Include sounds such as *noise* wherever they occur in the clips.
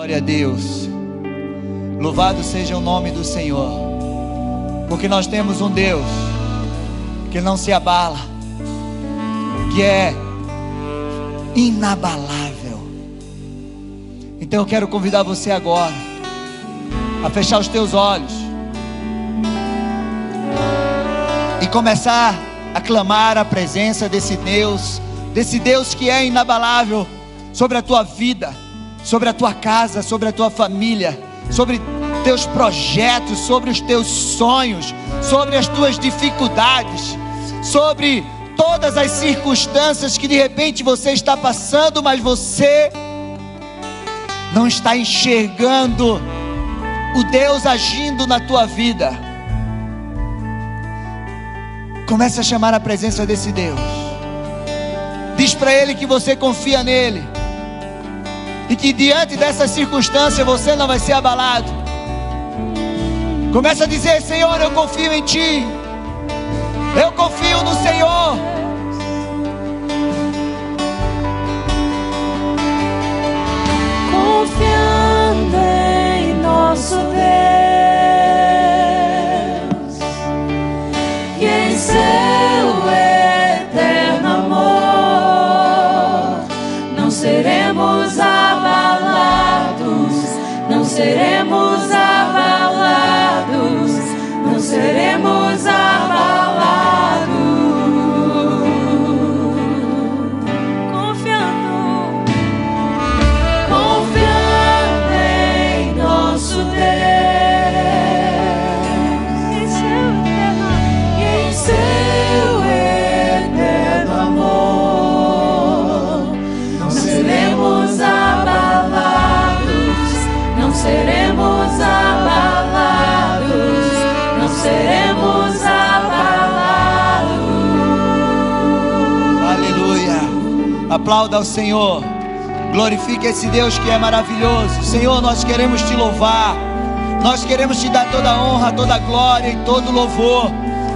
Glória a Deus. Louvado seja o nome do Senhor. Porque nós temos um Deus que não se abala, que é inabalável. Então eu quero convidar você agora a fechar os teus olhos e começar a clamar a presença desse Deus, desse Deus que é inabalável sobre a tua vida, sobre a tua casa, sobre a tua família, sobre teus projetos, sobre os teus sonhos, sobre as tuas dificuldades, sobre todas as circunstâncias que de repente você está passando, mas você não está enxergando o Deus agindo na tua vida. Comece a chamar a presença desse Deus. Diz para Ele que você confia nele. E que diante dessa circunstância você não vai ser abalado. Começa a dizer: Senhor, eu confio em Ti. Eu confio no Senhor. Confiando em nosso Deus Aplauda ao Senhor. Glorifique esse Deus que é maravilhoso. Senhor, nós queremos te louvar. Nós queremos te dar toda honra, toda glória e todo louvor.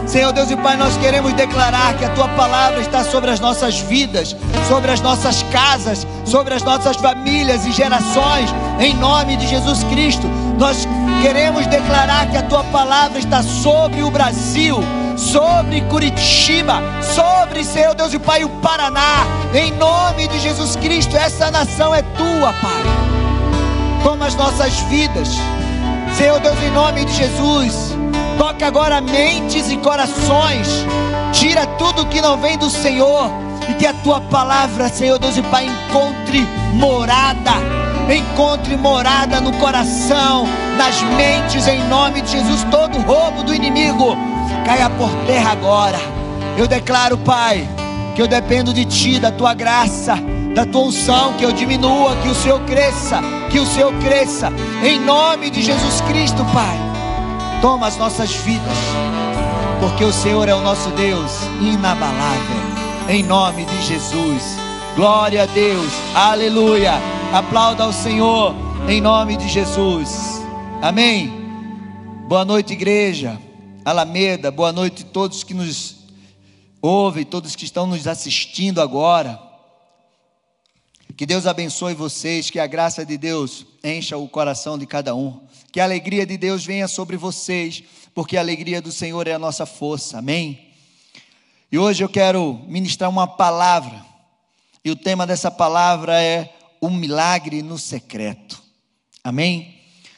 Senhor Deus e Pai, nós queremos declarar que a tua palavra está sobre as nossas vidas, sobre as nossas casas, sobre as nossas famílias e gerações, em nome de Jesus Cristo. Nós queremos declarar que a tua palavra está sobre o Brasil, sobre Curitiba, sobre, Senhor Deus e Pai, o Paraná, em nome de Jesus Cristo. Essa nação é tua, Pai. Toma as nossas vidas, Senhor Deus, em nome de Jesus. Toca agora mentes e corações. Tira tudo que não vem do Senhor. E que a tua palavra, Senhor Deus e Pai, encontre morada. Encontre morada no coração, nas mentes, em nome de Jesus. Todo roubo do inimigo caia por terra agora. Eu declaro, Pai, que eu dependo de Ti, da Tua graça, da Tua unção, que eu diminua, que o Senhor cresça, que o Senhor cresça, em nome de Jesus Cristo, Pai. Toma as nossas vidas, porque o Senhor é o nosso Deus inabalável, em nome de Jesus. Glória a Deus, aleluia. Aplauda ao Senhor, em nome de Jesus. Amém. Boa noite, igreja. Alameda, boa noite a todos que nos ouvem, todos que estão nos assistindo agora. Que Deus abençoe vocês, que a graça de Deus encha o coração de cada um. Que a alegria de Deus venha sobre vocês, porque a alegria do Senhor é a nossa força. Amém? E hoje eu quero ministrar uma palavra. E o tema dessa palavra é o milagre no secreto. Amém?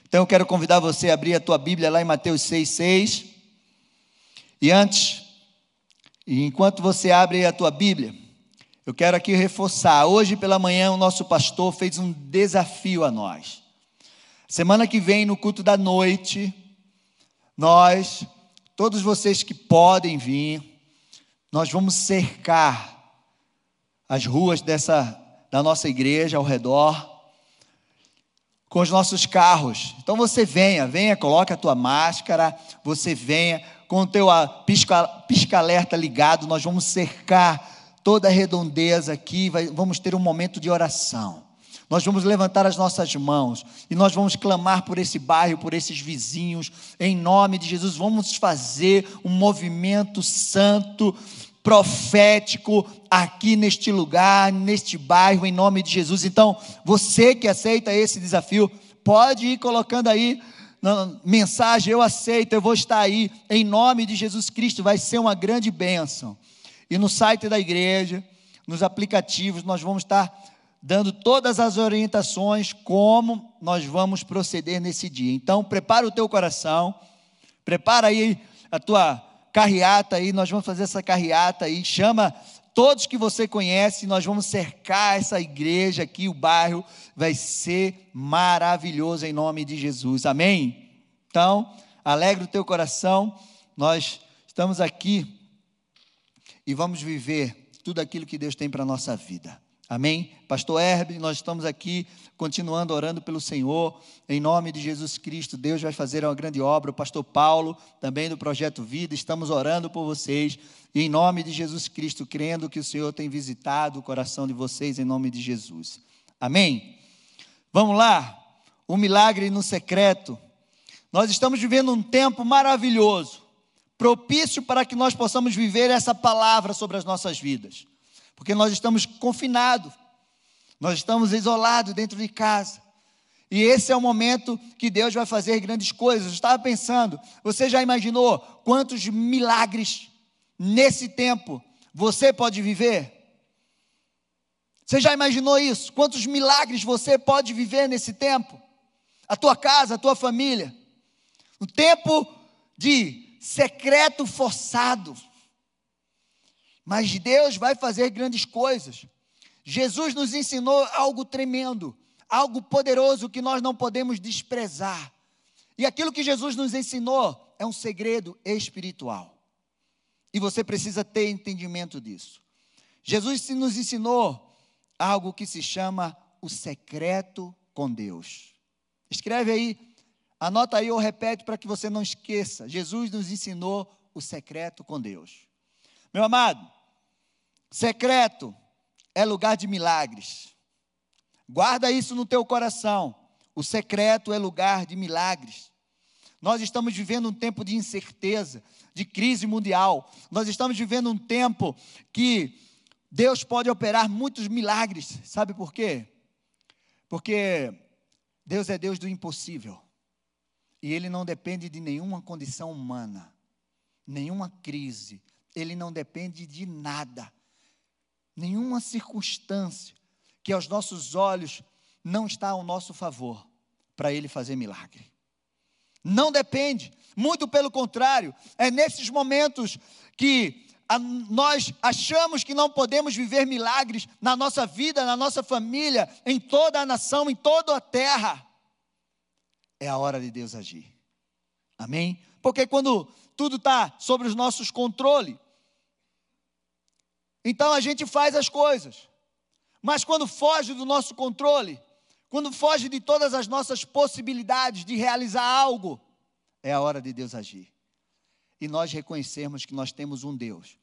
Então eu quero convidar você a abrir a tua Bíblia lá em Mateus 6:6. E antes, enquanto você abre a tua Bíblia, eu quero aqui reforçar. Hoje pela manhã o nosso pastor fez um desafio a nós. Semana que vem no culto da noite, nós, todos vocês que podem vir, nós vamos cercar as ruas dessa da nossa igreja ao redor com os nossos carros. Então você venha, venha, coloque a tua máscara, você venha com o teu ah, pisca, pisca-alerta ligado, nós vamos cercar toda a redondeza aqui, vai, vamos ter um momento de oração. Nós vamos levantar as nossas mãos e nós vamos clamar por esse bairro, por esses vizinhos, em nome de Jesus. Vamos fazer um movimento santo profético aqui neste lugar, neste bairro, em nome de Jesus. Então, você que aceita esse desafio, pode ir colocando aí na mensagem: Eu aceito, eu vou estar aí, em nome de Jesus Cristo, vai ser uma grande bênção. E no site da igreja, nos aplicativos, nós vamos estar dando todas as orientações como nós vamos proceder nesse dia. Então, prepara o teu coração, prepara aí a tua carreata aí, nós vamos fazer essa carreata aí, chama todos que você conhece, nós vamos cercar essa igreja aqui, o bairro, vai ser maravilhoso em nome de Jesus, amém? Então, alegre o teu coração, nós estamos aqui e vamos viver tudo aquilo que Deus tem para a nossa vida. Amém? Pastor Herb, nós estamos aqui continuando orando pelo Senhor, em nome de Jesus Cristo. Deus vai fazer uma grande obra. O pastor Paulo, também do Projeto Vida, estamos orando por vocês, e em nome de Jesus Cristo, crendo que o Senhor tem visitado o coração de vocês, em nome de Jesus. Amém? Vamos lá, o milagre no secreto. Nós estamos vivendo um tempo maravilhoso, propício para que nós possamos viver essa palavra sobre as nossas vidas porque nós estamos confinados, nós estamos isolados dentro de casa. E esse é o momento que Deus vai fazer grandes coisas. Eu estava pensando, você já imaginou quantos milagres nesse tempo você pode viver? Você já imaginou isso? Quantos milagres você pode viver nesse tempo? A tua casa, a tua família. No tempo de secreto forçado. Mas Deus vai fazer grandes coisas. Jesus nos ensinou algo tremendo, algo poderoso que nós não podemos desprezar. E aquilo que Jesus nos ensinou é um segredo espiritual. E você precisa ter entendimento disso. Jesus nos ensinou algo que se chama o secreto com Deus. Escreve aí, anota aí ou repete para que você não esqueça. Jesus nos ensinou o secreto com Deus. Meu amado, Secreto é lugar de milagres. Guarda isso no teu coração. O secreto é lugar de milagres. Nós estamos vivendo um tempo de incerteza, de crise mundial. Nós estamos vivendo um tempo que Deus pode operar muitos milagres. Sabe por quê? Porque Deus é Deus do impossível. E Ele não depende de nenhuma condição humana, nenhuma crise. Ele não depende de nada nenhuma circunstância que aos nossos olhos não está ao nosso favor para ele fazer milagre. Não depende, muito pelo contrário, é nesses momentos que a, nós achamos que não podemos viver milagres na nossa vida, na nossa família, em toda a nação, em toda a terra. É a hora de Deus agir. Amém? Porque quando tudo está sobre os nossos controles, então a gente faz as coisas. Mas quando foge do nosso controle, quando foge de todas as nossas possibilidades de realizar algo, é a hora de Deus agir. E nós reconhecermos que nós temos um Deus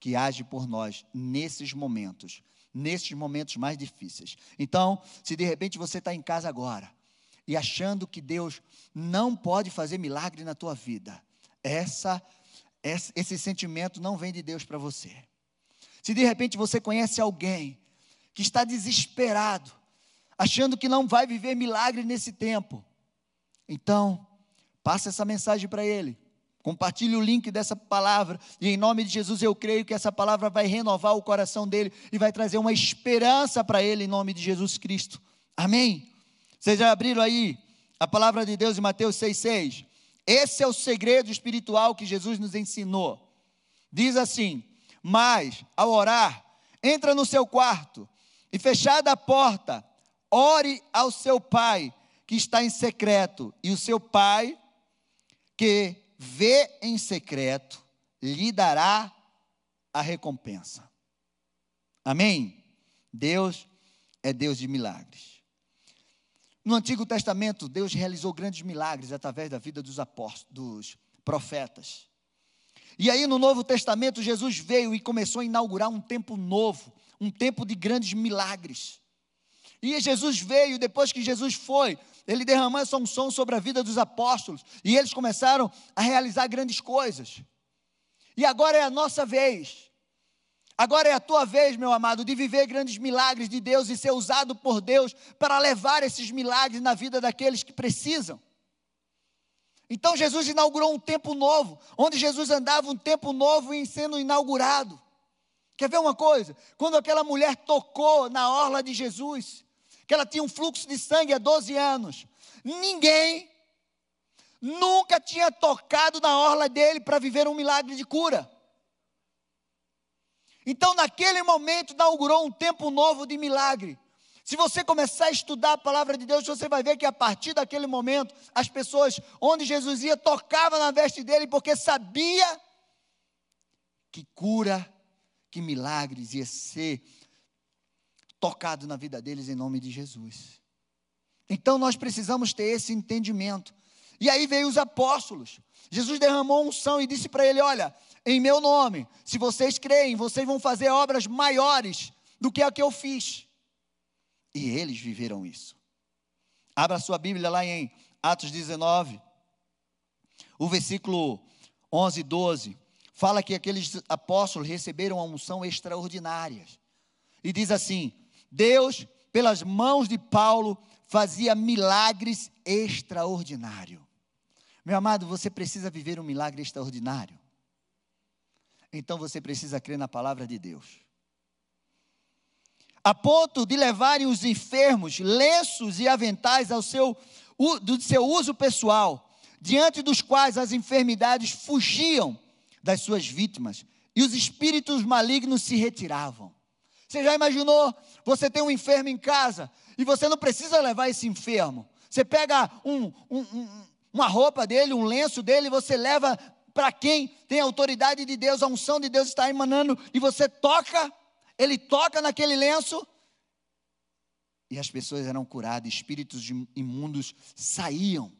que age por nós nesses momentos, nesses momentos mais difíceis. Então, se de repente você está em casa agora e achando que Deus não pode fazer milagre na tua vida, essa, esse sentimento não vem de Deus para você. Se de repente você conhece alguém que está desesperado, achando que não vai viver milagre nesse tempo, então, passe essa mensagem para ele. Compartilhe o link dessa palavra. E em nome de Jesus eu creio que essa palavra vai renovar o coração dele e vai trazer uma esperança para ele em nome de Jesus Cristo. Amém? Vocês já abriram aí a palavra de Deus em Mateus 6,6? Esse é o segredo espiritual que Jesus nos ensinou. Diz assim: mas, ao orar, entra no seu quarto e, fechada a porta, ore ao seu pai que está em secreto, e o seu pai que vê em secreto lhe dará a recompensa. Amém? Deus é Deus de milagres. No Antigo Testamento, Deus realizou grandes milagres através da vida dos apóstolos, dos profetas. E aí no Novo Testamento, Jesus veio e começou a inaugurar um tempo novo, um tempo de grandes milagres. E Jesus veio, depois que Jesus foi, ele derramou essa unção sobre a vida dos apóstolos, e eles começaram a realizar grandes coisas. E agora é a nossa vez Agora é a tua vez, meu amado, de viver grandes milagres de Deus e ser usado por Deus para levar esses milagres na vida daqueles que precisam. Então Jesus inaugurou um tempo novo, onde Jesus andava um tempo novo em sendo inaugurado. Quer ver uma coisa? Quando aquela mulher tocou na orla de Jesus, que ela tinha um fluxo de sangue há 12 anos, ninguém nunca tinha tocado na orla dele para viver um milagre de cura. Então, naquele momento, inaugurou um tempo novo de milagre. Se você começar a estudar a palavra de Deus, você vai ver que a partir daquele momento, as pessoas onde Jesus ia tocavam na veste dele, porque sabia que cura, que milagres ia ser tocado na vida deles em nome de Jesus. Então nós precisamos ter esse entendimento. E aí veio os apóstolos. Jesus derramou unção e disse para ele: Olha, em meu nome, se vocês creem, vocês vão fazer obras maiores do que a que eu fiz. E eles viveram isso. Abra sua Bíblia lá em Atos 19, o versículo 11 e 12. Fala que aqueles apóstolos receberam uma unção extraordinária. E diz assim: Deus, pelas mãos de Paulo, fazia milagres extraordinários. Meu amado, você precisa viver um milagre extraordinário. Então você precisa crer na palavra de Deus a ponto de levarem os enfermos lenços e aventais ao seu, do seu uso pessoal, diante dos quais as enfermidades fugiam das suas vítimas e os espíritos malignos se retiravam. Você já imaginou? Você tem um enfermo em casa e você não precisa levar esse enfermo. Você pega um, um, um, uma roupa dele, um lenço dele, você leva para quem tem autoridade de Deus, a unção de Deus está emanando, e você toca ele toca naquele lenço e as pessoas eram curadas, espíritos imundos saíam.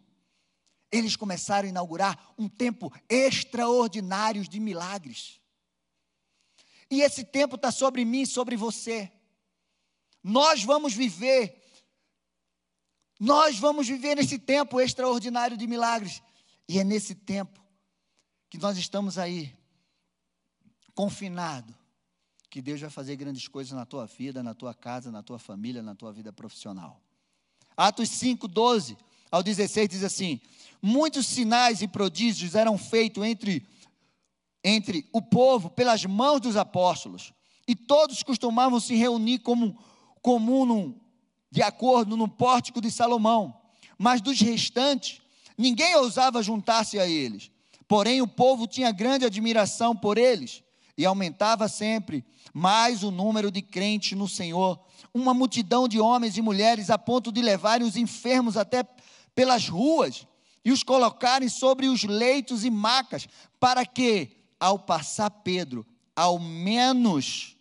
Eles começaram a inaugurar um tempo extraordinário de milagres. E esse tempo está sobre mim e sobre você. Nós vamos viver, nós vamos viver nesse tempo extraordinário de milagres. E é nesse tempo que nós estamos aí, confinados, que Deus vai fazer grandes coisas na tua vida, na tua casa, na tua família, na tua vida profissional. Atos 5, 12 ao 16 diz assim: Muitos sinais e prodígios eram feitos entre, entre o povo pelas mãos dos apóstolos, e todos costumavam se reunir como comum num, de acordo no pórtico de Salomão. Mas dos restantes, ninguém ousava juntar-se a eles. Porém, o povo tinha grande admiração por eles e aumentava sempre mais o número de crentes no Senhor. Uma multidão de homens e mulheres a ponto de levarem os enfermos até pelas ruas e os colocarem sobre os leitos e macas, para que, ao passar Pedro, ao menos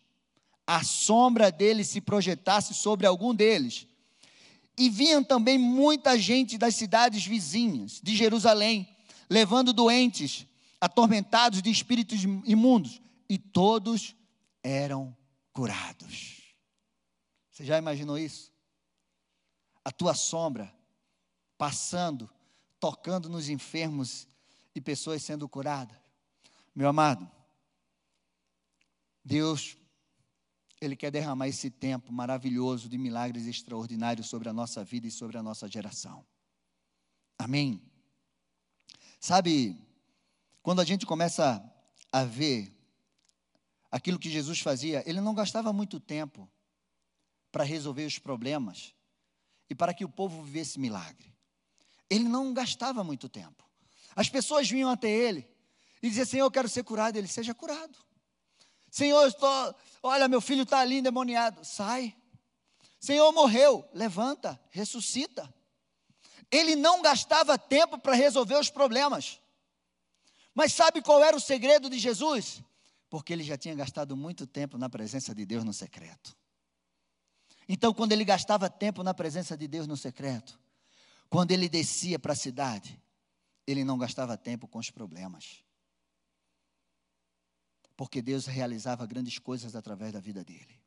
a sombra dele se projetasse sobre algum deles. E vinham também muita gente das cidades vizinhas de Jerusalém, levando doentes, atormentados de espíritos imundos, e todos eram curados. Você já imaginou isso? A tua sombra passando, tocando nos enfermos e pessoas sendo curadas. Meu amado, Deus, Ele quer derramar esse tempo maravilhoso de milagres extraordinários sobre a nossa vida e sobre a nossa geração. Amém? Sabe, quando a gente começa a ver aquilo que Jesus fazia, ele não gastava muito tempo para resolver os problemas e para que o povo vivesse milagre. Ele não gastava muito tempo. As pessoas vinham até ele e diziam: Senhor, eu quero ser curado. Ele seja curado. Senhor, estou, olha, meu filho está ali endemoniado. Sai. Senhor, morreu. Levanta, ressuscita. Ele não gastava tempo para resolver os problemas. Mas sabe qual era o segredo de Jesus? Porque ele já tinha gastado muito tempo na presença de Deus no secreto. Então, quando ele gastava tempo na presença de Deus no secreto, quando ele descia para a cidade, ele não gastava tempo com os problemas. Porque Deus realizava grandes coisas através da vida dele.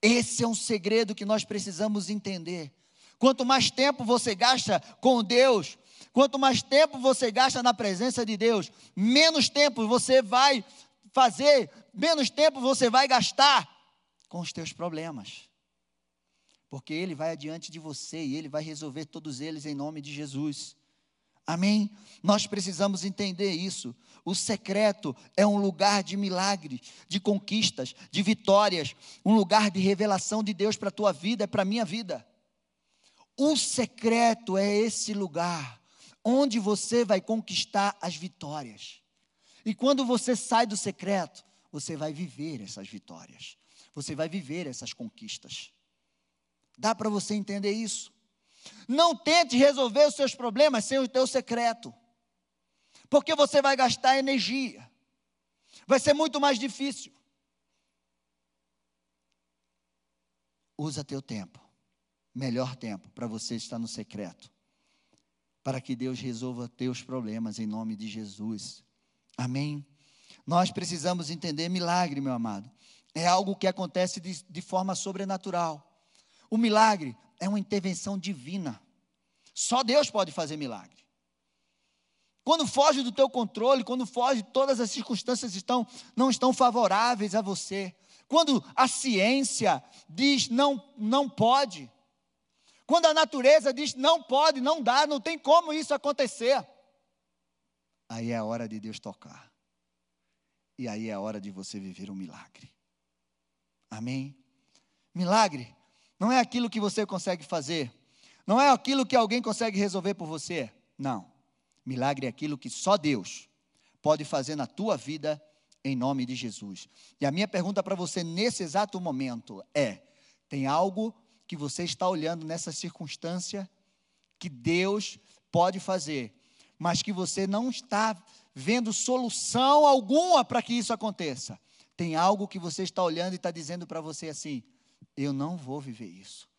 Esse é um segredo que nós precisamos entender. Quanto mais tempo você gasta com Deus, quanto mais tempo você gasta na presença de Deus, menos tempo você vai fazer, menos tempo você vai gastar com os teus problemas. Porque Ele vai adiante de você e Ele vai resolver todos eles em nome de Jesus. Amém? Nós precisamos entender isso. O secreto é um lugar de milagres, de conquistas, de vitórias, um lugar de revelação de Deus para a tua vida, para a minha vida. O secreto é esse lugar onde você vai conquistar as vitórias. E quando você sai do secreto, você vai viver essas vitórias. Você vai viver essas conquistas. Dá para você entender isso? Não tente resolver os seus problemas sem o teu secreto. Porque você vai gastar energia. Vai ser muito mais difícil. Usa teu tempo. Melhor tempo para você estar no secreto. Para que Deus resolva teus problemas em nome de Jesus. Amém. Nós precisamos entender milagre, meu amado. É algo que acontece de, de forma sobrenatural. O milagre é uma intervenção divina. Só Deus pode fazer milagre. Quando foge do teu controle, quando foge, todas as circunstâncias estão, não estão favoráveis a você. Quando a ciência diz não, não pode. Quando a natureza diz não pode, não dá, não tem como isso acontecer. Aí é a hora de Deus tocar. E aí é a hora de você viver um milagre. Amém? Milagre não é aquilo que você consegue fazer. Não é aquilo que alguém consegue resolver por você. Não. Milagre é aquilo que só Deus pode fazer na tua vida em nome de Jesus. E a minha pergunta para você nesse exato momento é: tem algo que você está olhando nessa circunstância que Deus pode fazer, mas que você não está vendo solução alguma para que isso aconteça? Tem algo que você está olhando e está dizendo para você assim: eu não vou viver isso.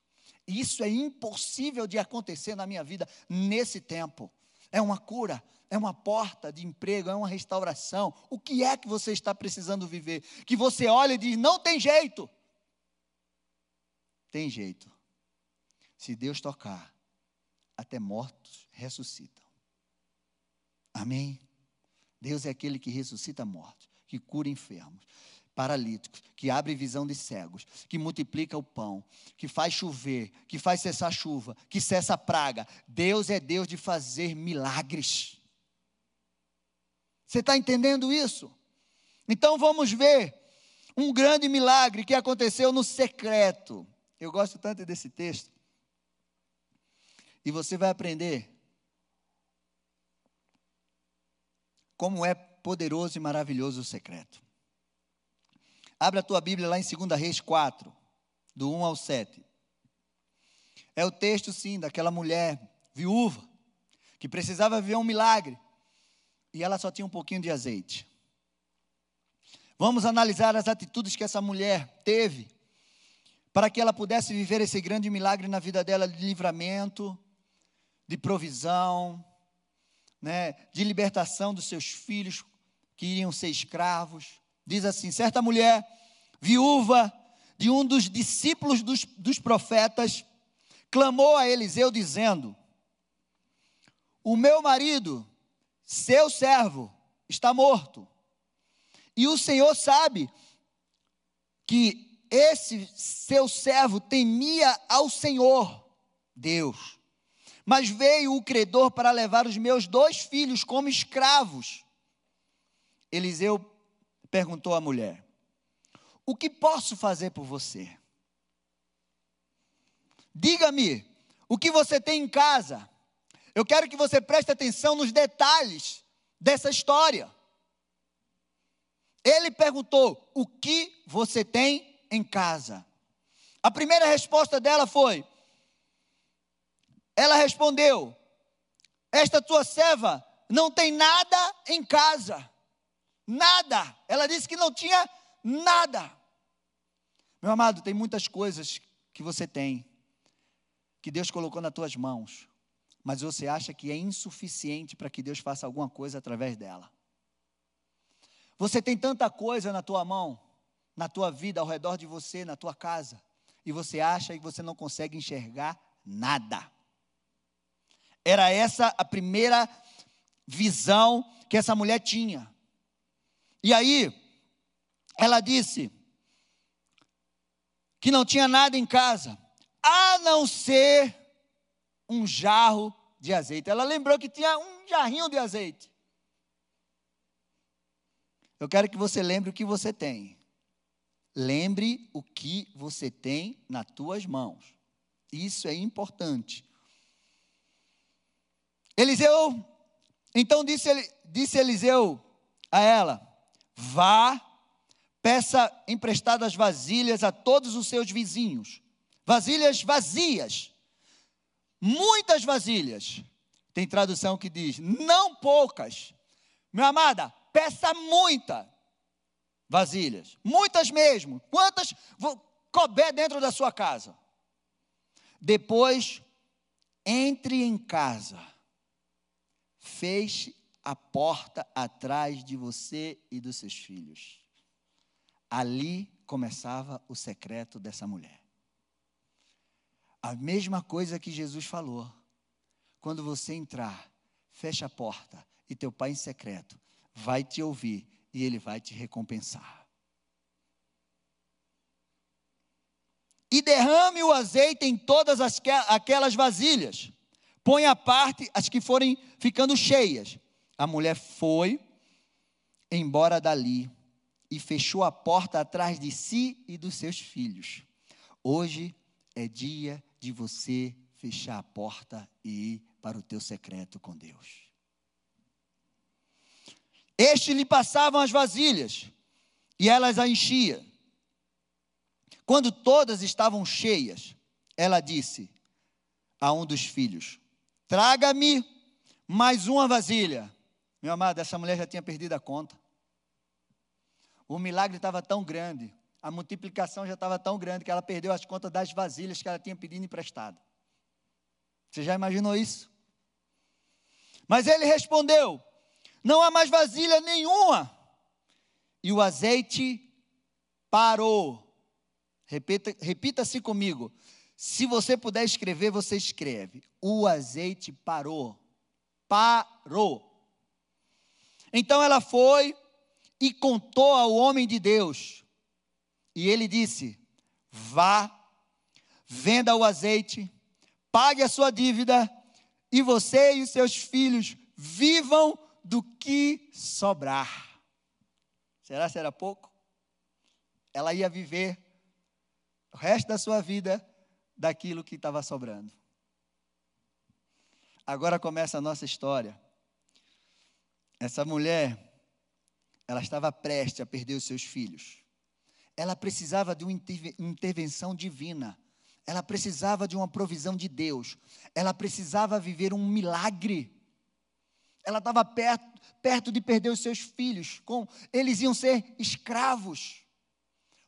Isso é impossível de acontecer na minha vida nesse tempo. É uma cura, é uma porta de emprego, é uma restauração. O que é que você está precisando viver? Que você olha e diz: não tem jeito. Tem jeito. Se Deus tocar, até mortos ressuscitam. Amém? Deus é aquele que ressuscita mortos, que cura enfermos paralíticos, que abre visão de cegos, que multiplica o pão, que faz chover, que faz cessar chuva, que cessa a praga. Deus é Deus de fazer milagres. Você está entendendo isso? Então vamos ver um grande milagre que aconteceu no secreto. Eu gosto tanto desse texto. E você vai aprender como é poderoso e maravilhoso o secreto. Abre a tua Bíblia lá em 2 Reis 4, do 1 ao 7. É o texto, sim, daquela mulher viúva, que precisava ver um milagre, e ela só tinha um pouquinho de azeite. Vamos analisar as atitudes que essa mulher teve, para que ela pudesse viver esse grande milagre na vida dela de livramento, de provisão, né, de libertação dos seus filhos que iriam ser escravos. Diz assim: certa mulher, viúva de um dos discípulos dos, dos profetas, clamou a Eliseu, dizendo: O meu marido, seu servo, está morto. E o Senhor sabe que esse seu servo temia ao Senhor, Deus. Mas veio o credor para levar os meus dois filhos como escravos. Eliseu perguntou a mulher: O que posso fazer por você? Diga-me, o que você tem em casa? Eu quero que você preste atenção nos detalhes dessa história. Ele perguntou: O que você tem em casa? A primeira resposta dela foi: Ela respondeu: Esta tua serva não tem nada em casa. Nada. Ela disse que não tinha nada. Meu amado, tem muitas coisas que você tem, que Deus colocou nas tuas mãos, mas você acha que é insuficiente para que Deus faça alguma coisa através dela. Você tem tanta coisa na tua mão, na tua vida, ao redor de você, na tua casa, e você acha que você não consegue enxergar nada. Era essa a primeira visão que essa mulher tinha. E aí, ela disse que não tinha nada em casa, a não ser um jarro de azeite. Ela lembrou que tinha um jarrinho de azeite. Eu quero que você lembre o que você tem. Lembre o que você tem nas tuas mãos. Isso é importante. Eliseu, então disse, disse Eliseu a ela: Vá, peça emprestadas vasilhas a todos os seus vizinhos, vasilhas vazias, muitas vasilhas. Tem tradução que diz: não poucas. Minha amada, peça muita vasilhas, muitas mesmo. Quantas couber dentro da sua casa? Depois, entre em casa, feche a porta atrás de você e dos seus filhos. Ali começava o secreto dessa mulher. A mesma coisa que Jesus falou. Quando você entrar, fecha a porta e teu pai em secreto vai te ouvir e ele vai te recompensar. E derrame o azeite em todas as, aquelas vasilhas. Põe à parte as que forem ficando cheias a mulher foi embora dali e fechou a porta atrás de si e dos seus filhos. Hoje é dia de você fechar a porta e ir para o teu secreto com Deus. Este lhe passavam as vasilhas e elas a enchia. Quando todas estavam cheias, ela disse a um dos filhos: Traga-me mais uma vasilha. Meu amado, essa mulher já tinha perdido a conta. O milagre estava tão grande, a multiplicação já estava tão grande que ela perdeu as contas das vasilhas que ela tinha pedido emprestado. Você já imaginou isso? Mas ele respondeu: Não há mais vasilha nenhuma. E o azeite parou. Repita, repita-se comigo. Se você puder escrever, você escreve. O azeite parou. Parou. Então ela foi e contou ao homem de Deus. E ele disse: Vá, venda o azeite, pague a sua dívida, e você e os seus filhos vivam do que sobrar. Será que era pouco? Ela ia viver o resto da sua vida daquilo que estava sobrando. Agora começa a nossa história. Essa mulher, ela estava prestes a perder os seus filhos. Ela precisava de uma intervenção divina. Ela precisava de uma provisão de Deus. Ela precisava viver um milagre. Ela estava perto, perto de perder os seus filhos. Com, eles iam ser escravos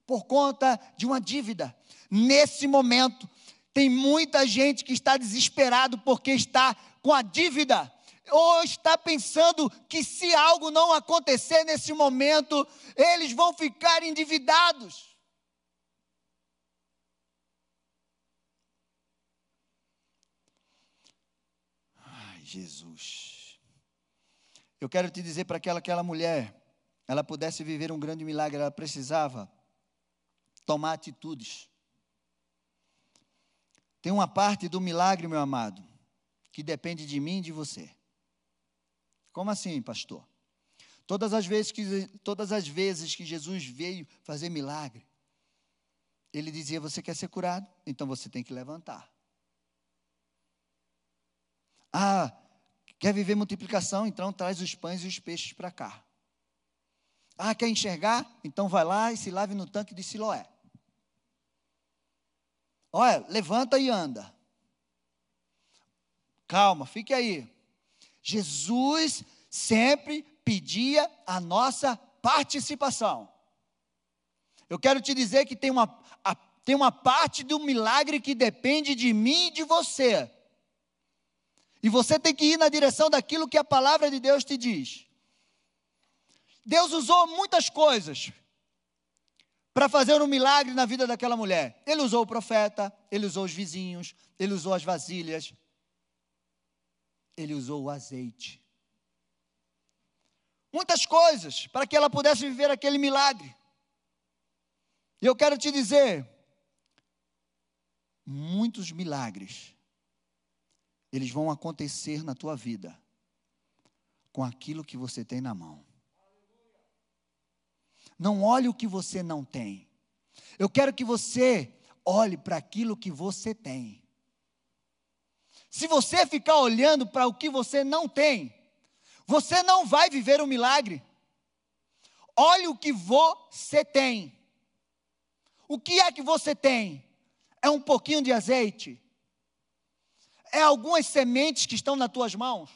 por conta de uma dívida. Nesse momento, tem muita gente que está desesperado porque está com a dívida ou está pensando que se algo não acontecer nesse momento, eles vão ficar endividados. Ai, Jesus. Eu quero te dizer para aquela, aquela mulher, ela pudesse viver um grande milagre, ela precisava tomar atitudes. Tem uma parte do milagre, meu amado, que depende de mim e de você. Como assim, pastor? Todas as vezes que, todas as vezes que Jesus veio fazer milagre, ele dizia: Você quer ser curado? Então você tem que levantar. Ah, quer viver multiplicação? Então traz os pães e os peixes para cá. Ah, quer enxergar? Então vai lá e se lave no tanque de Siloé. Olha, levanta e anda. Calma, fique aí. Jesus sempre pedia a nossa participação. Eu quero te dizer que tem uma, a, tem uma parte do milagre que depende de mim e de você. E você tem que ir na direção daquilo que a palavra de Deus te diz. Deus usou muitas coisas para fazer um milagre na vida daquela mulher. Ele usou o profeta, ele usou os vizinhos, ele usou as vasilhas, ele usou o azeite. Muitas coisas para que ela pudesse viver aquele milagre. E eu quero te dizer, muitos milagres eles vão acontecer na tua vida com aquilo que você tem na mão. Não olhe o que você não tem. Eu quero que você olhe para aquilo que você tem. Se você ficar olhando para o que você não tem, você não vai viver um milagre. Olhe o que você tem. O que é que você tem? É um pouquinho de azeite? É algumas sementes que estão nas tuas mãos?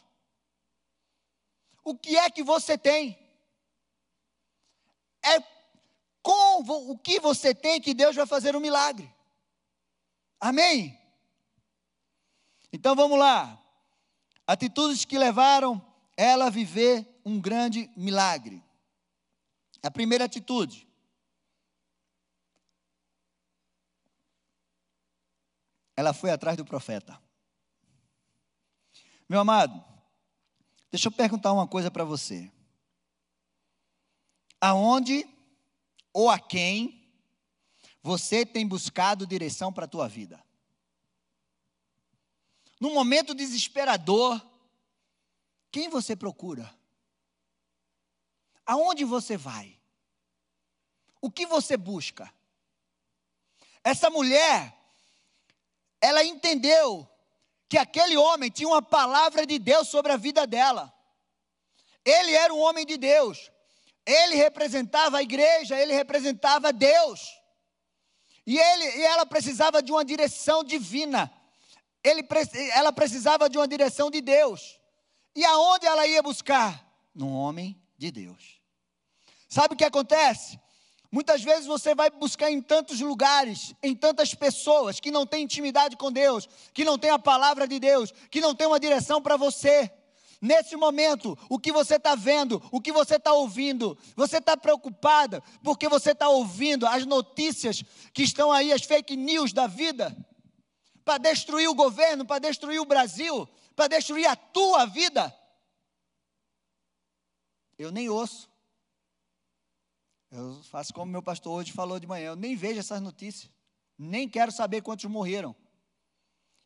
O que é que você tem? É com o que você tem que Deus vai fazer um milagre. Amém? Então vamos lá. Atitudes que levaram ela a viver um grande milagre. A primeira atitude. Ela foi atrás do profeta. Meu amado, deixa eu perguntar uma coisa para você. Aonde ou a quem você tem buscado direção para a tua vida? Num momento desesperador, quem você procura? Aonde você vai? O que você busca? Essa mulher, ela entendeu que aquele homem tinha uma palavra de Deus sobre a vida dela. Ele era um homem de Deus. Ele representava a igreja, ele representava Deus. E, ele, e ela precisava de uma direção divina. Ele, ela precisava de uma direção de Deus. E aonde ela ia buscar? Num homem de Deus. Sabe o que acontece? Muitas vezes você vai buscar em tantos lugares, em tantas pessoas que não têm intimidade com Deus, que não têm a palavra de Deus, que não têm uma direção para você. Nesse momento, o que você está vendo, o que você está ouvindo, você está preocupada porque você está ouvindo as notícias que estão aí, as fake news da vida, para destruir o governo, para destruir o Brasil, para destruir a tua vida. Eu nem ouço. Eu faço como meu pastor hoje falou de manhã, eu nem vejo essas notícias, nem quero saber quantos morreram.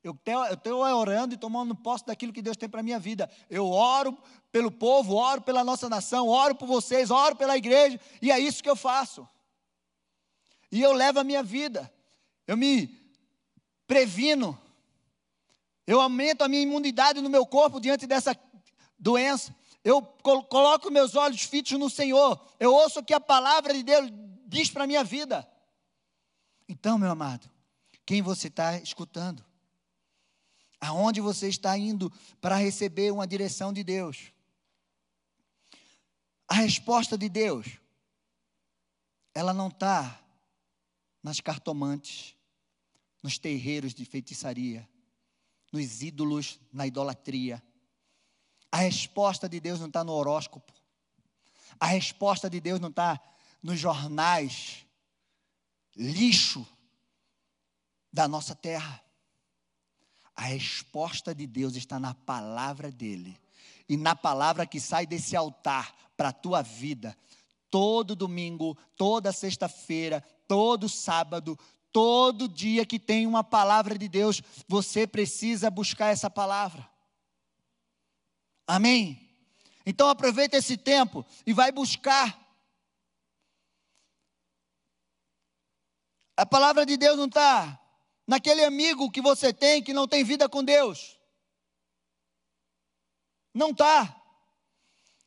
Eu estou orando e tomando posse daquilo que Deus tem para a minha vida. Eu oro pelo povo, oro pela nossa nação, oro por vocês, oro pela igreja, e é isso que eu faço. E eu levo a minha vida, eu me previno, eu aumento a minha imunidade no meu corpo diante dessa doença. Eu coloco meus olhos fitos no Senhor. Eu ouço o que a palavra de Deus diz para a minha vida. Então, meu amado, quem você está escutando? Aonde você está indo para receber uma direção de Deus? A resposta de Deus, ela não está nas cartomantes, nos terreiros de feitiçaria, nos ídolos, na idolatria. A resposta de Deus não está no horóscopo. A resposta de Deus não está nos jornais lixo da nossa terra. A resposta de Deus está na palavra dele. E na palavra que sai desse altar para a tua vida, todo domingo, toda sexta-feira, todo sábado, todo dia que tem uma palavra de Deus, você precisa buscar essa palavra. Amém? Então aproveita esse tempo e vai buscar. A palavra de Deus não está naquele amigo que você tem que não tem vida com Deus. Não está.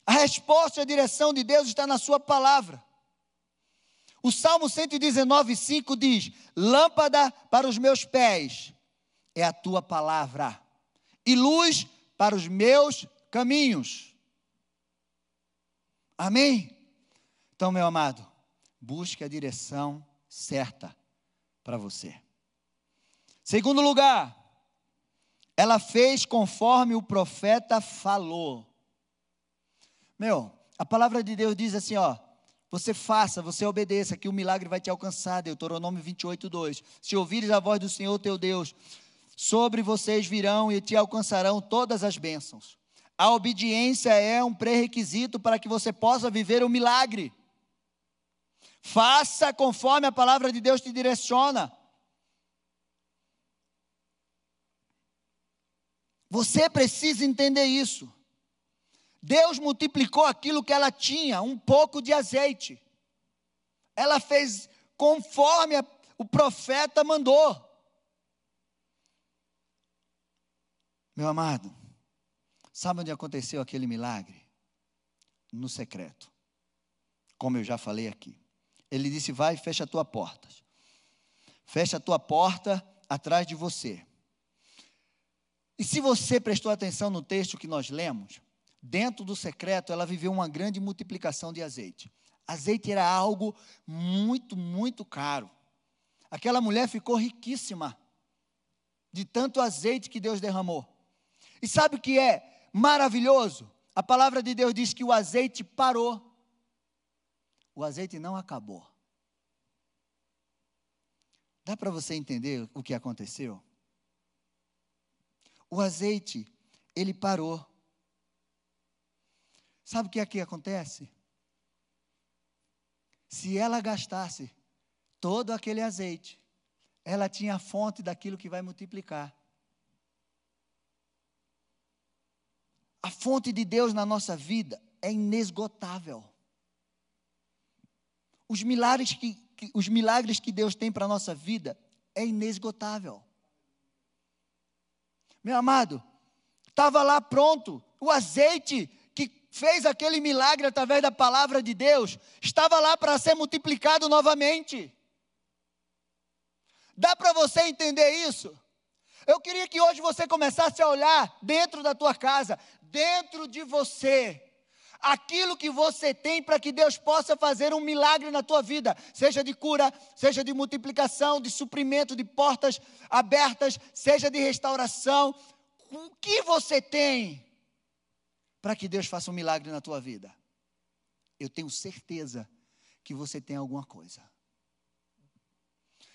A resposta e a direção de Deus está na Sua palavra. O Salmo 119, 5 diz: Lâmpada para os meus pés é a tua palavra, e luz para os meus caminhos. Amém? Então, meu amado, busque a direção certa para você. Segundo lugar, ela fez conforme o profeta falou. Meu, a palavra de Deus diz assim, ó, você faça, você obedeça, que o milagre vai te alcançar. Deuteronômio 28, 2. Se ouvires a voz do Senhor teu Deus, sobre vocês virão e te alcançarão todas as bênçãos. A obediência é um pré-requisito para que você possa viver o milagre. Faça conforme a palavra de Deus te direciona. Você precisa entender isso. Deus multiplicou aquilo que ela tinha, um pouco de azeite. Ela fez conforme a, o profeta mandou. Meu amado, sabe onde aconteceu aquele milagre? No secreto. Como eu já falei aqui. Ele disse: Vai fecha a tua porta. Fecha a tua porta atrás de você. E se você prestou atenção no texto que nós lemos, dentro do secreto ela viveu uma grande multiplicação de azeite. Azeite era algo muito, muito caro. Aquela mulher ficou riquíssima de tanto azeite que Deus derramou. E sabe o que é maravilhoso? A palavra de Deus diz que o azeite parou. O azeite não acabou. Dá para você entender o que aconteceu? O azeite, ele parou. Sabe o que aqui acontece? Se ela gastasse todo aquele azeite, ela tinha a fonte daquilo que vai multiplicar. A fonte de Deus na nossa vida é inesgotável. Os milagres que, que os milagres que Deus tem para a nossa vida é inesgotável. Meu amado, estava lá pronto, o azeite que fez aquele milagre através da palavra de Deus, estava lá para ser multiplicado novamente. Dá para você entender isso? Eu queria que hoje você começasse a olhar dentro da tua casa, dentro de você, aquilo que você tem para que Deus possa fazer um milagre na tua vida, seja de cura, seja de multiplicação, de suprimento, de portas abertas, seja de restauração. O que você tem para que Deus faça um milagre na tua vida? Eu tenho certeza que você tem alguma coisa.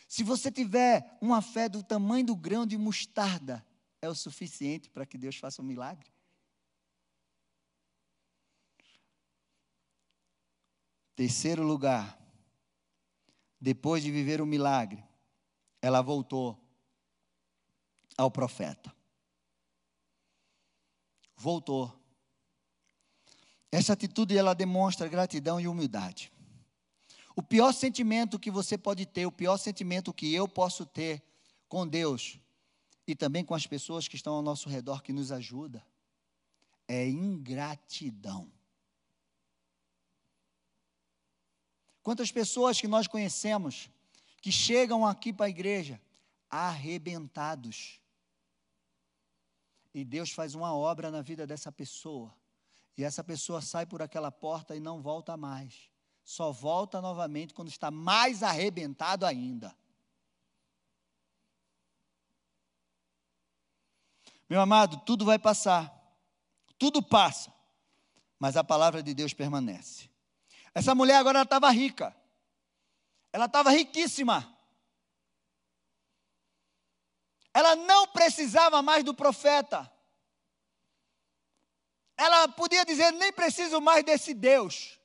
Se você tiver uma fé do tamanho do grão de mostarda, é o suficiente para que Deus faça um milagre. Terceiro lugar, depois de viver o milagre, ela voltou ao profeta. Voltou. Essa atitude ela demonstra gratidão e humildade. O pior sentimento que você pode ter, o pior sentimento que eu posso ter com Deus e também com as pessoas que estão ao nosso redor que nos ajudam, é ingratidão. Quantas pessoas que nós conhecemos que chegam aqui para a igreja arrebentados. E Deus faz uma obra na vida dessa pessoa. E essa pessoa sai por aquela porta e não volta mais só volta novamente quando está mais arrebentado ainda. Meu amado, tudo vai passar, tudo passa, mas a palavra de Deus permanece. Essa mulher agora estava rica, ela estava riquíssima. Ela não precisava mais do profeta. Ela podia dizer: nem preciso mais desse Deus.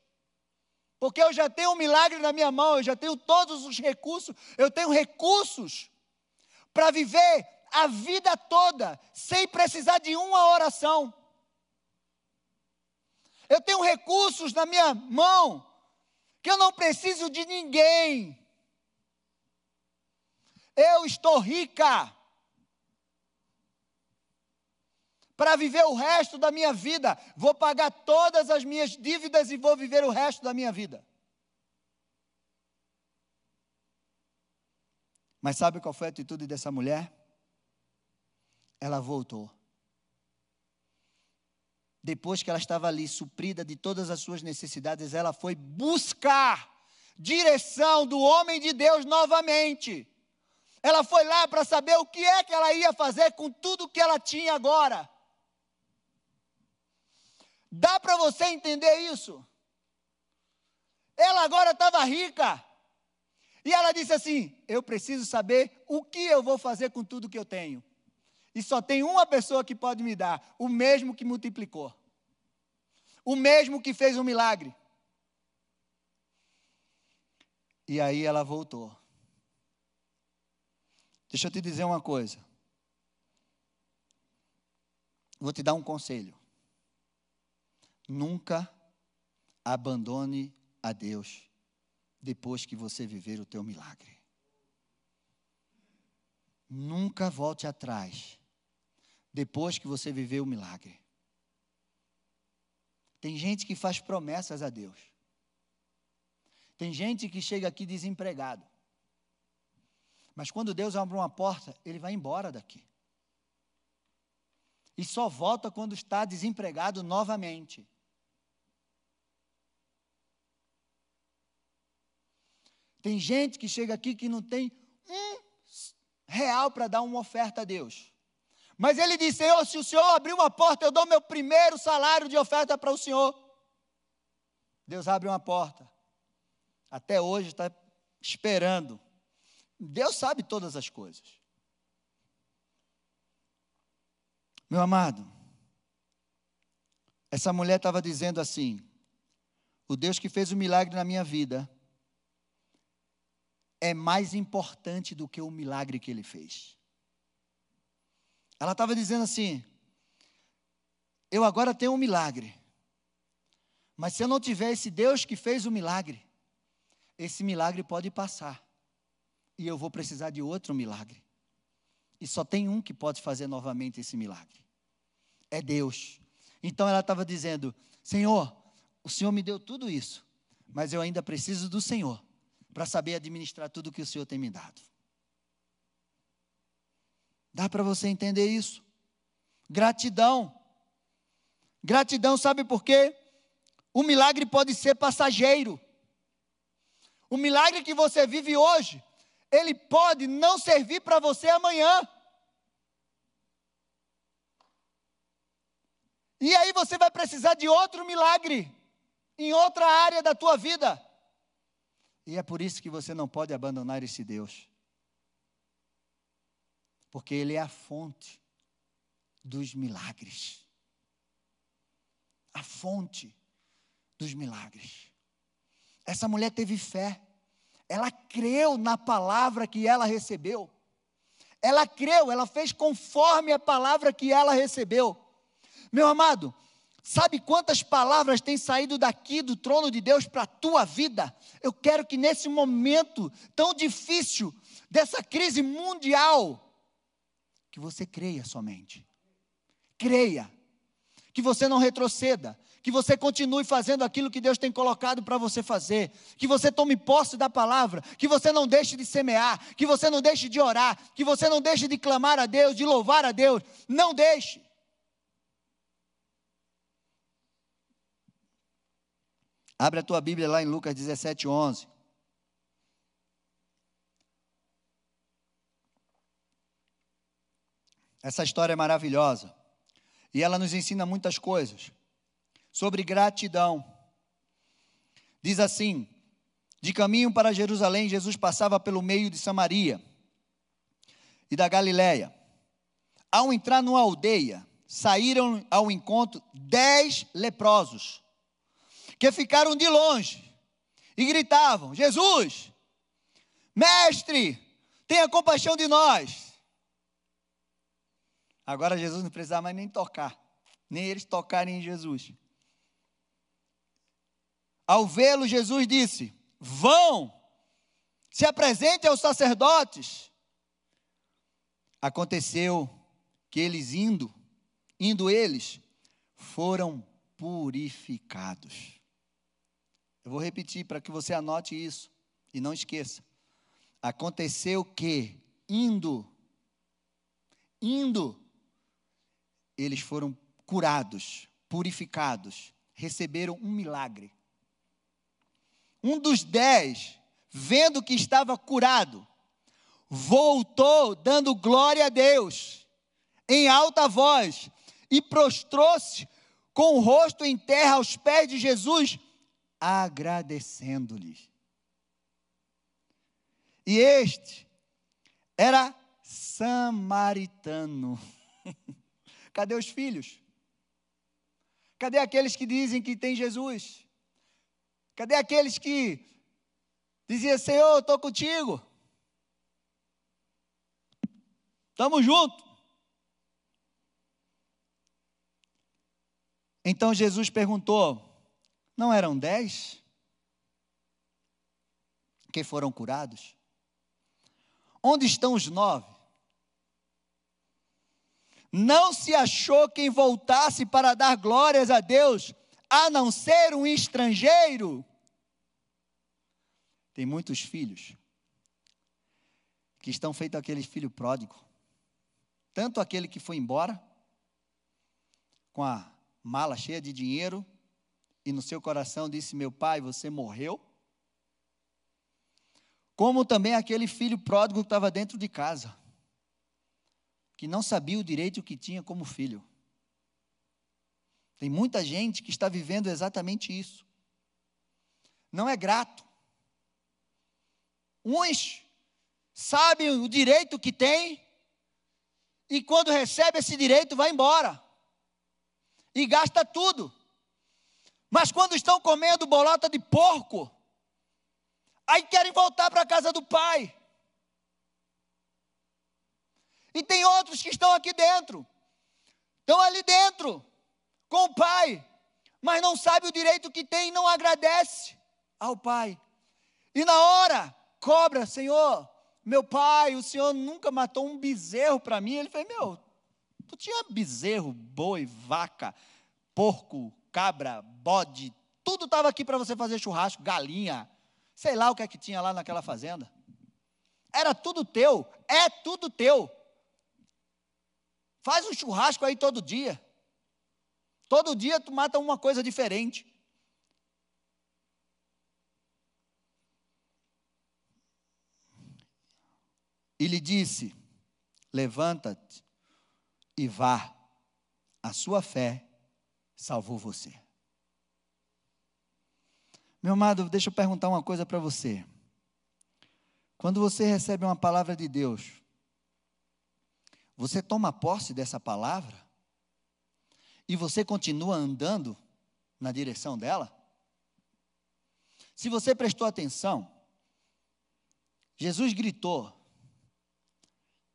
Porque eu já tenho um milagre na minha mão, eu já tenho todos os recursos, eu tenho recursos para viver a vida toda sem precisar de uma oração. Eu tenho recursos na minha mão que eu não preciso de ninguém. Eu estou rica. para viver o resto da minha vida. Vou pagar todas as minhas dívidas e vou viver o resto da minha vida. Mas sabe qual foi a atitude dessa mulher? Ela voltou. Depois que ela estava ali suprida de todas as suas necessidades, ela foi buscar direção do homem de Deus novamente. Ela foi lá para saber o que é que ela ia fazer com tudo que ela tinha agora. Dá para você entender isso? Ela agora estava rica. E ela disse assim: Eu preciso saber o que eu vou fazer com tudo que eu tenho. E só tem uma pessoa que pode me dar: o mesmo que multiplicou, o mesmo que fez um milagre. E aí ela voltou. Deixa eu te dizer uma coisa. Vou te dar um conselho. Nunca abandone a Deus depois que você viver o teu milagre. Nunca volte atrás depois que você viver o milagre. Tem gente que faz promessas a Deus. Tem gente que chega aqui desempregado. Mas quando Deus abre uma porta, ele vai embora daqui. E só volta quando está desempregado novamente. Tem gente que chega aqui que não tem um real para dar uma oferta a Deus. Mas ele disse: Senhor, se o Senhor abrir uma porta, eu dou meu primeiro salário de oferta para o Senhor. Deus abre uma porta. Até hoje está esperando. Deus sabe todas as coisas. Meu amado, essa mulher estava dizendo assim: o Deus que fez o milagre na minha vida é mais importante do que o milagre que ele fez. Ela estava dizendo assim: eu agora tenho um milagre, mas se eu não tiver esse Deus que fez o milagre, esse milagre pode passar, e eu vou precisar de outro milagre. E só tem um que pode fazer novamente esse milagre: é Deus. Então ela estava dizendo: Senhor, o Senhor me deu tudo isso, mas eu ainda preciso do Senhor para saber administrar tudo que o Senhor tem me dado. Dá para você entender isso? Gratidão. Gratidão, sabe por quê? O milagre pode ser passageiro. O milagre que você vive hoje, ele pode não servir para você amanhã. E aí você vai precisar de outro milagre em outra área da tua vida. E é por isso que você não pode abandonar esse Deus porque Ele é a fonte dos milagres. A fonte dos milagres. Essa mulher teve fé, ela creu na palavra que ela recebeu. Ela creu, ela fez conforme a palavra que ela recebeu. Meu amado, sabe quantas palavras têm saído daqui do trono de Deus para a tua vida? Eu quero que nesse momento tão difícil, dessa crise mundial, que você creia somente. Creia. Que você não retroceda. Que você continue fazendo aquilo que Deus tem colocado para você fazer. Que você tome posse da palavra. Que você não deixe de semear. Que você não deixe de orar. Que você não deixe de clamar a Deus, de louvar a Deus. Não deixe. Abre a tua Bíblia lá em Lucas 17, 11. Essa história é maravilhosa. E ela nos ensina muitas coisas sobre gratidão. Diz assim: De caminho para Jerusalém, Jesus passava pelo meio de Samaria e da Galiléia. Ao entrar numa aldeia, saíram ao encontro dez leprosos, que ficaram de longe e gritavam: Jesus, mestre, tenha compaixão de nós. Agora Jesus não precisava mais nem tocar, nem eles tocarem em Jesus. Ao vê-lo, Jesus disse: Vão, se apresentem aos sacerdotes. Aconteceu que eles indo, indo eles, foram purificados. Eu vou repetir para que você anote isso e não esqueça. Aconteceu que, indo, indo, eles foram curados, purificados, receberam um milagre. Um dos dez, vendo que estava curado, voltou dando glória a Deus, em alta voz, e prostrou-se com o rosto em terra aos pés de Jesus, agradecendo-lhe. E este era samaritano. *laughs* Cadê os filhos? Cadê aqueles que dizem que tem Jesus? Cadê aqueles que Dizia: Senhor, estou contigo. Estamos juntos. Então Jesus perguntou: Não eram dez que foram curados? Onde estão os nove? Não se achou quem voltasse para dar glórias a Deus, a não ser um estrangeiro? Tem muitos filhos que estão feitos aquele filho pródigo. Tanto aquele que foi embora, com a mala cheia de dinheiro, e no seu coração disse: Meu pai, você morreu. Como também aquele filho pródigo que estava dentro de casa, que não sabia o direito que tinha como filho. Tem muita gente que está vivendo exatamente isso. Não é grato. Uns sabem o direito que tem, e quando recebe esse direito, vai embora e gasta tudo. Mas quando estão comendo bolota de porco, aí querem voltar para a casa do pai. E tem outros que estão aqui dentro, estão ali dentro, com o pai, mas não sabe o direito que tem e não agradece ao pai. E na hora, cobra, Senhor, meu pai, o Senhor nunca matou um bezerro para mim. Ele falou, meu, Tu tinha bezerro, boi, vaca, porco, cabra, bode, tudo estava aqui para você fazer churrasco, galinha, sei lá o que é que tinha lá naquela fazenda. Era tudo teu, é tudo teu. Faz um churrasco aí todo dia. Todo dia tu mata uma coisa diferente. E lhe disse: Levanta-te e vá, a sua fé salvou você. Meu amado, deixa eu perguntar uma coisa para você. Quando você recebe uma palavra de Deus, você toma posse dessa palavra e você continua andando na direção dela? Se você prestou atenção, Jesus gritou,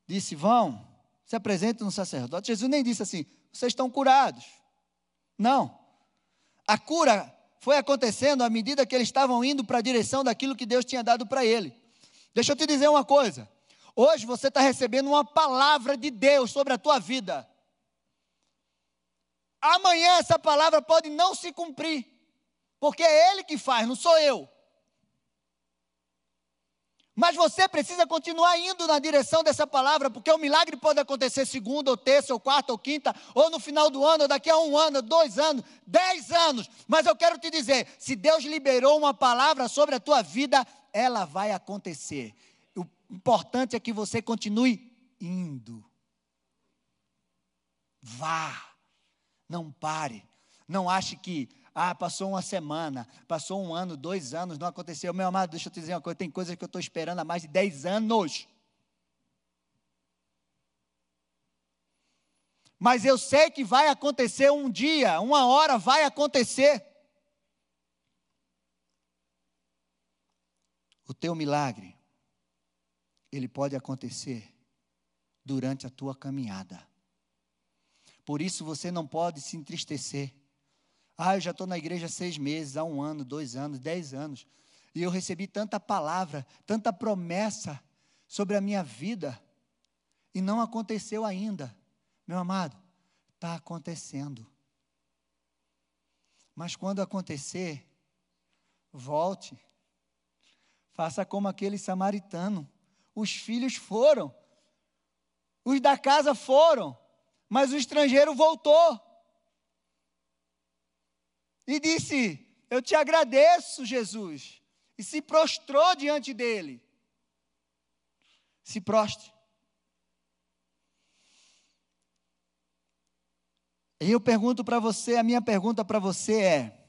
disse: Vão, se apresenta no sacerdote. Jesus nem disse assim: vocês estão curados. Não. A cura foi acontecendo à medida que eles estavam indo para a direção daquilo que Deus tinha dado para ele. Deixa eu te dizer uma coisa. Hoje você está recebendo uma palavra de Deus sobre a tua vida. Amanhã essa palavra pode não se cumprir, porque é Ele que faz, não sou eu. Mas você precisa continuar indo na direção dessa palavra, porque o milagre pode acontecer segunda, ou terça, ou quarta, ou quinta, ou no final do ano, ou daqui a um ano, dois anos, dez anos. Mas eu quero te dizer: se Deus liberou uma palavra sobre a tua vida, ela vai acontecer. Importante é que você continue indo. Vá, não pare. Não ache que ah, passou uma semana, passou um ano, dois anos, não aconteceu. Meu amado, deixa eu te dizer uma coisa: tem coisas que eu estou esperando há mais de dez anos. Mas eu sei que vai acontecer um dia, uma hora vai acontecer. O teu milagre, ele pode acontecer durante a tua caminhada. Por isso você não pode se entristecer. Ah, eu já estou na igreja seis meses, há um ano, dois anos, dez anos. E eu recebi tanta palavra, tanta promessa sobre a minha vida. E não aconteceu ainda. Meu amado, está acontecendo. Mas quando acontecer, volte. Faça como aquele samaritano. Os filhos foram. Os da casa foram. Mas o estrangeiro voltou e disse: Eu te agradeço, Jesus. E se prostrou diante dele. Se prostre. E eu pergunto para você, a minha pergunta para você é: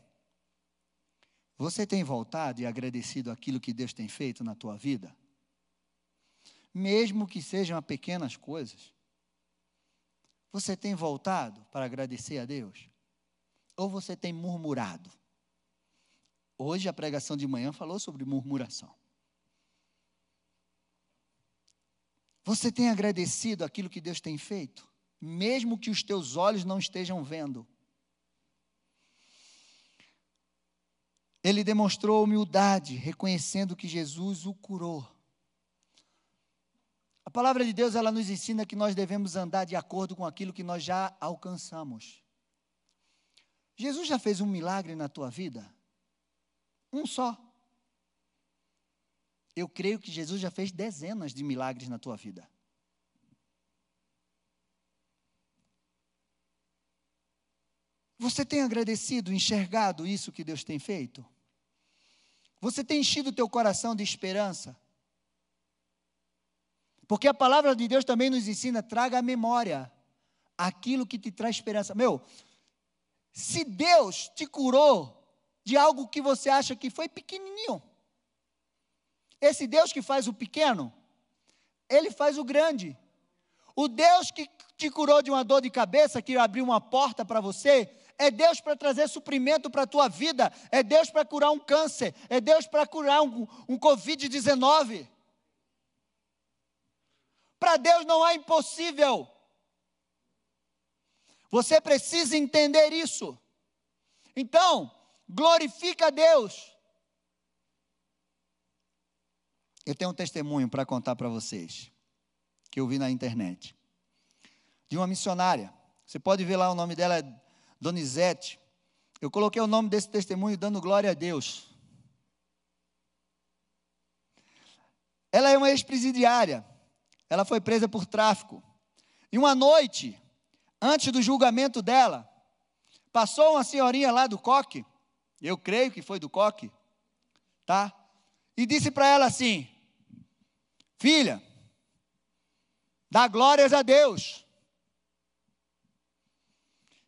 você tem voltado e agradecido aquilo que Deus tem feito na tua vida? mesmo que sejam pequenas coisas? Você tem voltado para agradecer a Deus? Ou você tem murmurado? Hoje a pregação de manhã falou sobre murmuração. Você tem agradecido aquilo que Deus tem feito, mesmo que os teus olhos não estejam vendo? Ele demonstrou humildade, reconhecendo que Jesus o curou. A palavra de Deus, ela nos ensina que nós devemos andar de acordo com aquilo que nós já alcançamos. Jesus já fez um milagre na tua vida? Um só. Eu creio que Jesus já fez dezenas de milagres na tua vida. Você tem agradecido, enxergado isso que Deus tem feito? Você tem enchido o teu coração de esperança? Porque a palavra de Deus também nos ensina, traga à memória aquilo que te traz esperança. Meu, se Deus te curou de algo que você acha que foi pequenininho, esse Deus que faz o pequeno, ele faz o grande. O Deus que te curou de uma dor de cabeça, que abriu uma porta para você, é Deus para trazer suprimento para a tua vida, é Deus para curar um câncer, é Deus para curar um, um Covid-19. Para Deus não há impossível. Você precisa entender isso. Então, glorifica a Deus. Eu tenho um testemunho para contar para vocês, que eu vi na internet, de uma missionária. Você pode ver lá o nome dela, é Donizete. Eu coloquei o nome desse testemunho dando glória a Deus. Ela é uma ex-presidiária. Ela foi presa por tráfico. E uma noite, antes do julgamento dela, passou uma senhorinha lá do coque, eu creio que foi do coque, tá? E disse para ela assim: Filha, dá glórias a Deus.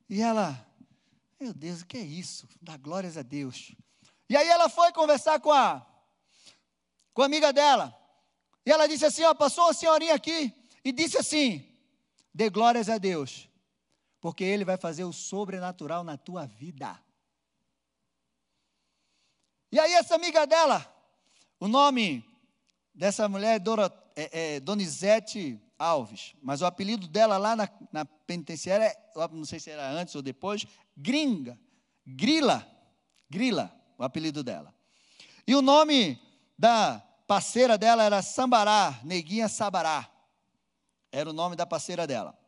E ela, meu Deus, o que é isso? Dá glórias a Deus. E aí ela foi conversar com a, com a amiga dela. E ela disse assim: ó, passou uma senhorinha aqui e disse assim: dê glórias a Deus, porque Ele vai fazer o sobrenatural na tua vida. E aí essa amiga dela, o nome dessa mulher é, Dora, é, é Donizete Alves, mas o apelido dela lá na, na penitenciária, não sei se era antes ou depois, Gringa, Grila, Grila, o apelido dela. E o nome da parceira dela era Sambará, Neguinha Sabará, era o nome da parceira dela.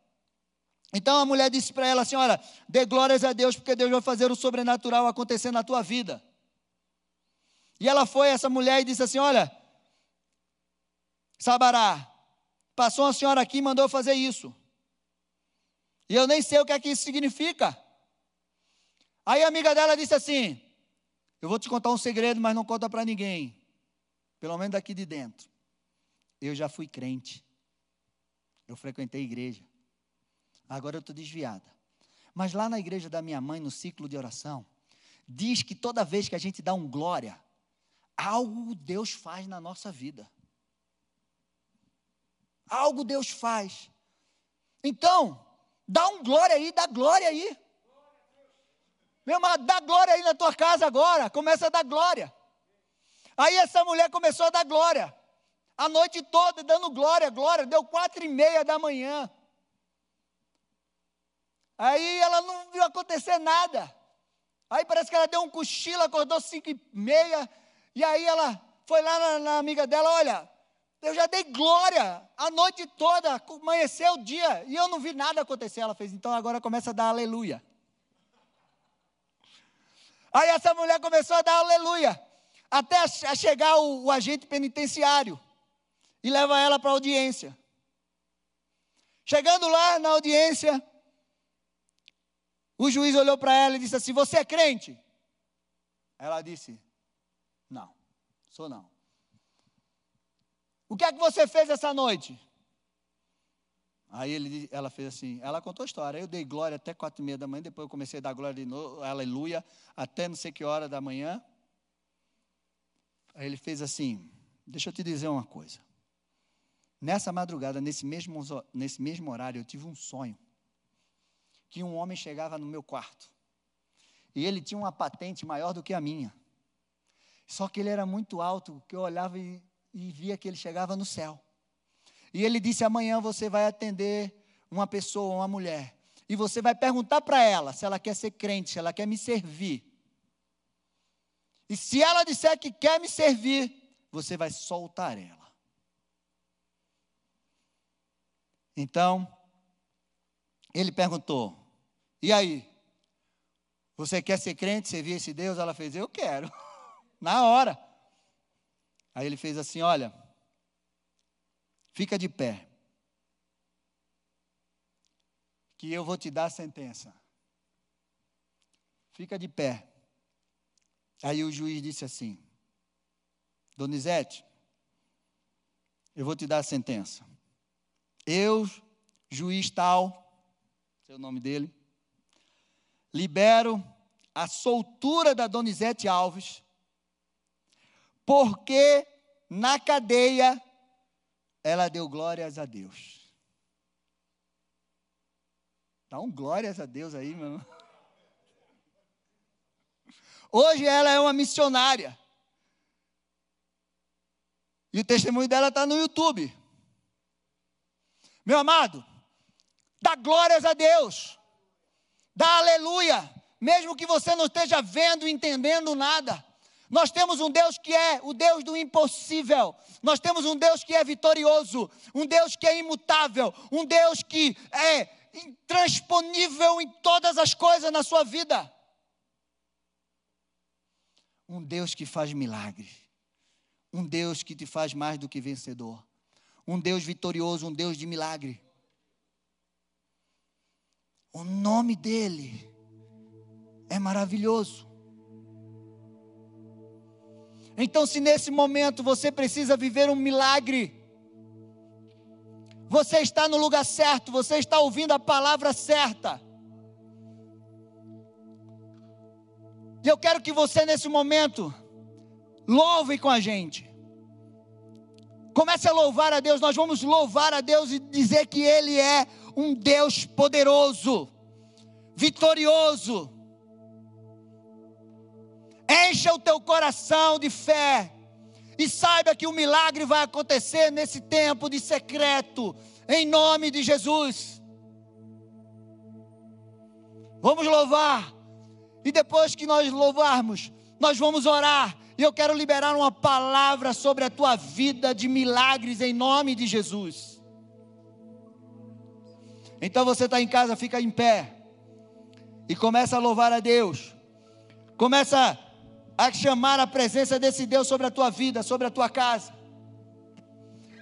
Então a mulher disse para ela assim: Olha, dê glórias a Deus, porque Deus vai fazer o sobrenatural acontecer na tua vida. E ela foi, essa mulher, e disse assim: Olha, Sabará, Passou uma senhora aqui e mandou fazer isso. E eu nem sei o que é que isso significa. Aí a amiga dela disse assim: Eu vou te contar um segredo, mas não conta para ninguém. Pelo menos daqui de dentro. Eu já fui crente. Eu frequentei igreja. Agora eu estou desviada. Mas lá na igreja da minha mãe, no ciclo de oração, diz que toda vez que a gente dá um glória, algo Deus faz na nossa vida. Algo Deus faz. Então, dá um glória aí, dá glória aí. Meu irmão, dá glória aí na tua casa agora. Começa a dar glória. Aí essa mulher começou a dar glória. A noite toda dando glória, glória. Deu quatro e meia da manhã. Aí ela não viu acontecer nada. Aí parece que ela deu um cochilo, acordou cinco e meia. E aí ela foi lá na, na amiga dela, olha, eu já dei glória a noite toda, amanheceu o dia e eu não vi nada acontecer. Ela fez, então agora começa a dar aleluia. Aí essa mulher começou a dar aleluia, até a chegar o, o agente penitenciário e leva ela para a audiência. Chegando lá na audiência, o juiz olhou para ela e disse assim: Você é crente? Ela disse: Não, sou não. O que é que você fez essa noite? Aí ele, ela fez assim, ela contou a história. Eu dei glória até quatro e meia da manhã, depois eu comecei a dar glória de novo, aleluia, até não sei que hora da manhã. Aí ele fez assim, deixa eu te dizer uma coisa. Nessa madrugada, nesse mesmo, nesse mesmo horário, eu tive um sonho. Que um homem chegava no meu quarto. E ele tinha uma patente maior do que a minha. Só que ele era muito alto, que eu olhava e e via que ele chegava no céu. E ele disse: amanhã você vai atender uma pessoa, uma mulher. E você vai perguntar para ela se ela quer ser crente, se ela quer me servir. E se ela disser que quer me servir, você vai soltar ela. Então, ele perguntou: E aí? Você quer ser crente, servir esse Deus? Ela fez: Eu quero. *laughs* Na hora. Aí ele fez assim: Olha, fica de pé. Que eu vou te dar a sentença. Fica de pé. Aí o juiz disse assim: Donizete, eu vou te dar a sentença. Eu, juiz tal, seu nome dele, libero a soltura da Donizete Alves, porque na cadeia ela deu glórias a Deus. Dá um glórias a Deus aí, meu irmão. Hoje ela é uma missionária. E o testemunho dela está no YouTube. Meu amado, dá glórias a Deus. Dá aleluia. Mesmo que você não esteja vendo, entendendo nada. Nós temos um Deus que é o Deus do impossível. Nós temos um Deus que é vitorioso, um Deus que é imutável, um Deus que é intransponível em todas as coisas na sua vida um Deus que faz milagres, um Deus que te faz mais do que vencedor, um Deus vitorioso, um Deus de milagre. O nome dele é maravilhoso. Então, se nesse momento você precisa viver um milagre, você está no lugar certo, você está ouvindo a palavra certa. E eu quero que você, nesse momento, louve com a gente. Comece a louvar a Deus. Nós vamos louvar a Deus e dizer que Ele é um Deus poderoso, vitorioso. Encha o teu coração de fé. E saiba que o milagre vai acontecer nesse tempo de secreto, em nome de Jesus. Vamos louvar. E depois que nós louvarmos, nós vamos orar. E eu quero liberar uma palavra sobre a tua vida de milagres em nome de Jesus. Então você está em casa, fica em pé. E começa a louvar a Deus. Começa a chamar a presença desse Deus sobre a tua vida, sobre a tua casa.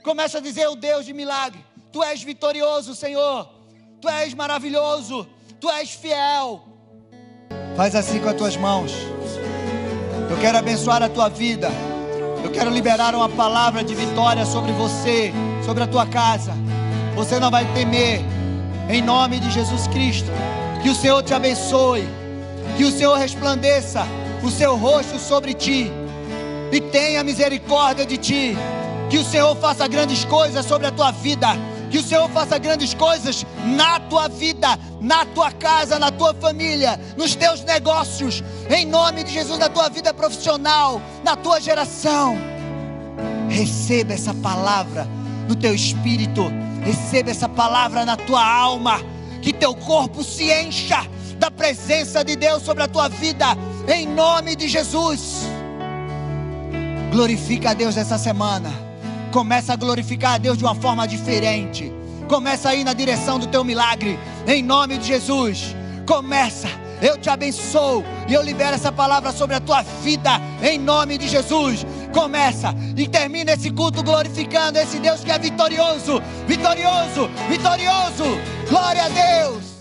Começa a dizer: O Deus de milagre, Tu és vitorioso, Senhor. Tu és maravilhoso. Tu és fiel. Faz assim com as tuas mãos. Eu quero abençoar a tua vida. Eu quero liberar uma palavra de vitória sobre você, sobre a tua casa. Você não vai temer, em nome de Jesus Cristo. Que o Senhor te abençoe, que o Senhor resplandeça o seu rosto sobre ti e tenha misericórdia de ti. Que o Senhor faça grandes coisas sobre a tua vida que o Senhor faça grandes coisas na tua vida, na tua casa, na tua família, nos teus negócios, em nome de Jesus, na tua vida profissional, na tua geração. Receba essa palavra no teu espírito, receba essa palavra na tua alma, que teu corpo se encha da presença de Deus sobre a tua vida, em nome de Jesus. Glorifica a Deus essa semana. Começa a glorificar a Deus de uma forma diferente. Começa a ir na direção do teu milagre. Em nome de Jesus. Começa. Eu te abençoo e eu libero essa palavra sobre a tua vida em nome de Jesus. Começa e termina esse culto glorificando esse Deus que é vitorioso, vitorioso, vitorioso. Glória a Deus.